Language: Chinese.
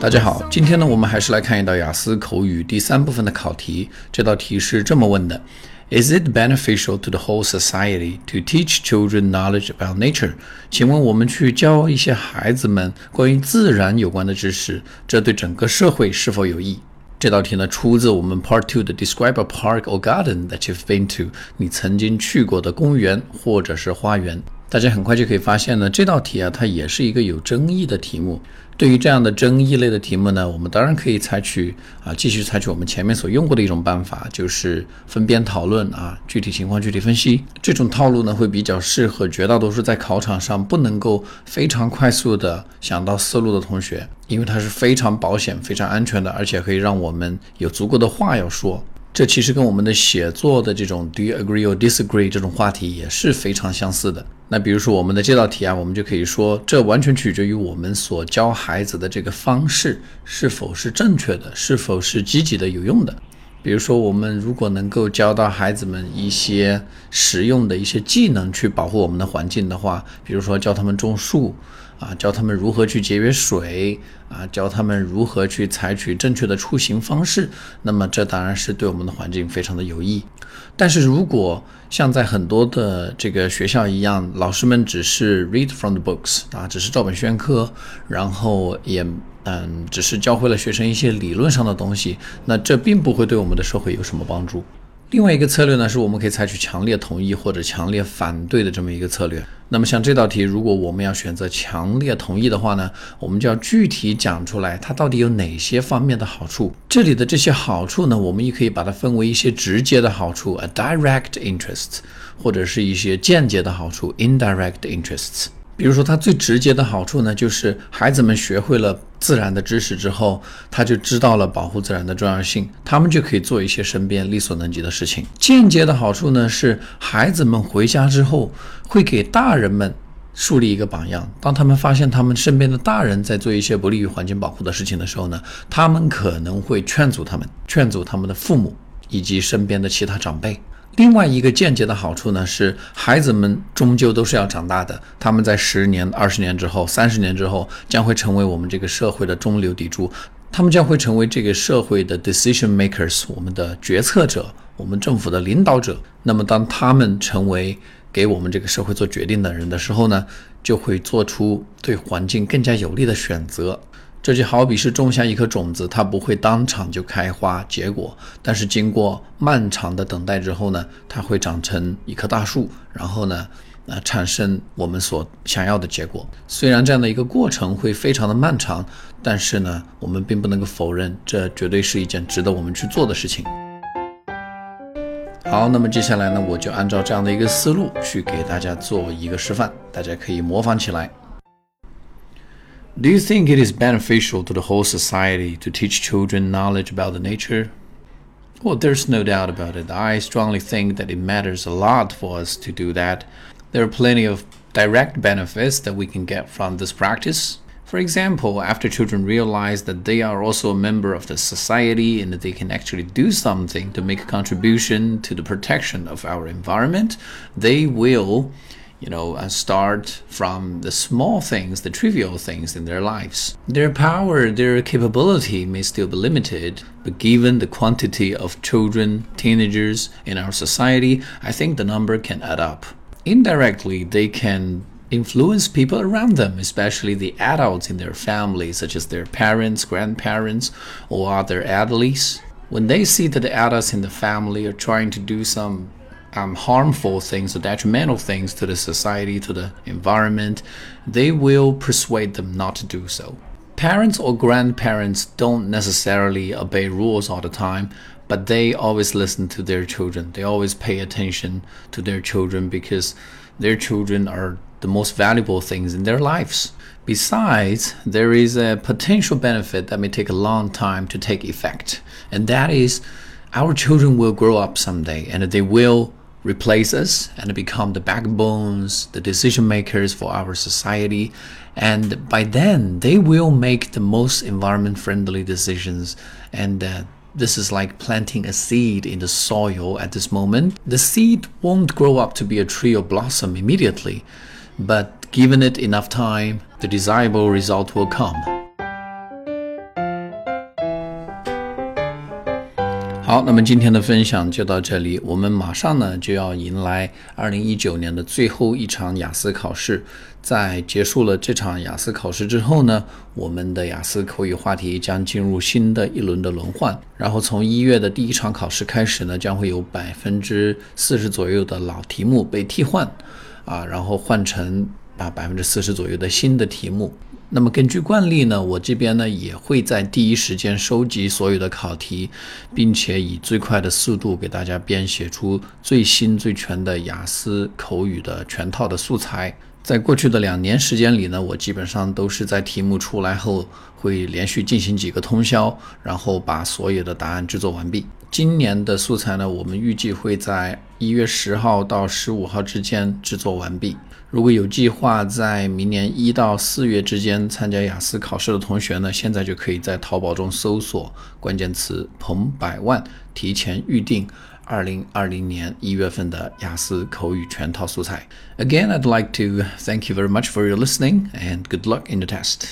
大家好，今天呢，我们还是来看一道雅思口语第三部分的考题。这道题是这么问的：Is it beneficial to the whole society to teach children knowledge about nature？请问我们去教一些孩子们关于自然有关的知识，这对整个社会是否有益？这道题呢，出自我们 Part Two 的 Describe a park or garden that you've been to，你曾经去过的公园或者是花园。大家很快就可以发现呢，这道题啊，它也是一个有争议的题目。对于这样的争议类的题目呢，我们当然可以采取啊，继续采取我们前面所用过的一种办法，就是分边讨论啊，具体情况具体分析。这种套路呢，会比较适合绝大多数在考场上不能够非常快速的想到思路的同学，因为它是非常保险、非常安全的，而且可以让我们有足够的话要说。这其实跟我们的写作的这种 Do you agree or disagree 这种话题也是非常相似的。那比如说我们的这道题啊，我们就可以说，这完全取决于我们所教孩子的这个方式是否是正确的，是否是积极的、有用的。比如说，我们如果能够教到孩子们一些实用的一些技能去保护我们的环境的话，比如说教他们种树。啊，教他们如何去节约水啊，教他们如何去采取正确的出行方式。那么这当然是对我们的环境非常的有益。但是如果像在很多的这个学校一样，老师们只是 read from the books 啊，只是照本宣科，然后也嗯，只是教会了学生一些理论上的东西，那这并不会对我们的社会有什么帮助。另外一个策略呢，是我们可以采取强烈同意或者强烈反对的这么一个策略。那么像这道题，如果我们要选择强烈同意的话呢，我们就要具体讲出来它到底有哪些方面的好处。这里的这些好处呢，我们也可以把它分为一些直接的好处，a direct interest，或者是一些间接的好处，indirect interests。比如说，它最直接的好处呢，就是孩子们学会了自然的知识之后，他就知道了保护自然的重要性，他们就可以做一些身边力所能及的事情。间接的好处呢，是孩子们回家之后会给大人们树立一个榜样。当他们发现他们身边的大人在做一些不利于环境保护的事情的时候呢，他们可能会劝阻他们，劝阻他们的父母以及身边的其他长辈。另外一个间接的好处呢，是孩子们终究都是要长大的，他们在十年、二十年之后、三十年之后，将会成为我们这个社会的中流砥柱，他们将会成为这个社会的 decision makers，我们的决策者，我们政府的领导者。那么，当他们成为给我们这个社会做决定的人的时候呢，就会做出对环境更加有利的选择。这就好比是种下一颗种子，它不会当场就开花结果，但是经过漫长的等待之后呢，它会长成一棵大树，然后呢，呃，产生我们所想要的结果。虽然这样的一个过程会非常的漫长，但是呢，我们并不能够否认，这绝对是一件值得我们去做的事情。好，那么接下来呢，我就按照这样的一个思路去给大家做一个示范，大家可以模仿起来。Do you think it is beneficial to the whole society to teach children knowledge about the nature? Well, there's no doubt about it. I strongly think that it matters a lot for us to do that. There are plenty of direct benefits that we can get from this practice. For example, after children realize that they are also a member of the society and that they can actually do something to make a contribution to the protection of our environment, they will you know, and start from the small things, the trivial things in their lives. Their power, their capability may still be limited, but given the quantity of children, teenagers in our society, I think the number can add up. Indirectly, they can influence people around them, especially the adults in their family, such as their parents, grandparents, or other adults. When they see that the adults in the family are trying to do some um, harmful things or detrimental things to the society, to the environment, they will persuade them not to do so. Parents or grandparents don't necessarily obey rules all the time, but they always listen to their children. They always pay attention to their children because their children are the most valuable things in their lives. Besides, there is a potential benefit that may take a long time to take effect, and that is our children will grow up someday and they will replace us and become the backbones, the decision makers for our society. And by then, they will make the most environment friendly decisions. And uh, this is like planting a seed in the soil at this moment. The seed won't grow up to be a tree or blossom immediately, but given it enough time, the desirable result will come. 好，那么今天的分享就到这里。我们马上呢就要迎来二零一九年的最后一场雅思考试。在结束了这场雅思考试之后呢，我们的雅思口语话题将进入新的一轮的轮换。然后从一月的第一场考试开始呢，将会有百分之四十左右的老题目被替换，啊，然后换成啊百分之四十左右的新的题目。那么根据惯例呢，我这边呢也会在第一时间收集所有的考题，并且以最快的速度给大家编写出最新最全的雅思口语的全套的素材。在过去的两年时间里呢，我基本上都是在题目出来后会连续进行几个通宵，然后把所有的答案制作完毕。今年的素材呢，我们预计会在一月十号到十五号之间制作完毕。如果有计划在明年一到四月之间参加雅思考试的同学呢，现在就可以在淘宝中搜索关键词“彭百万”，提前预定二零二零年一月份的雅思口语全套素材。Again, I'd like to thank you very much for your listening and good luck in the test.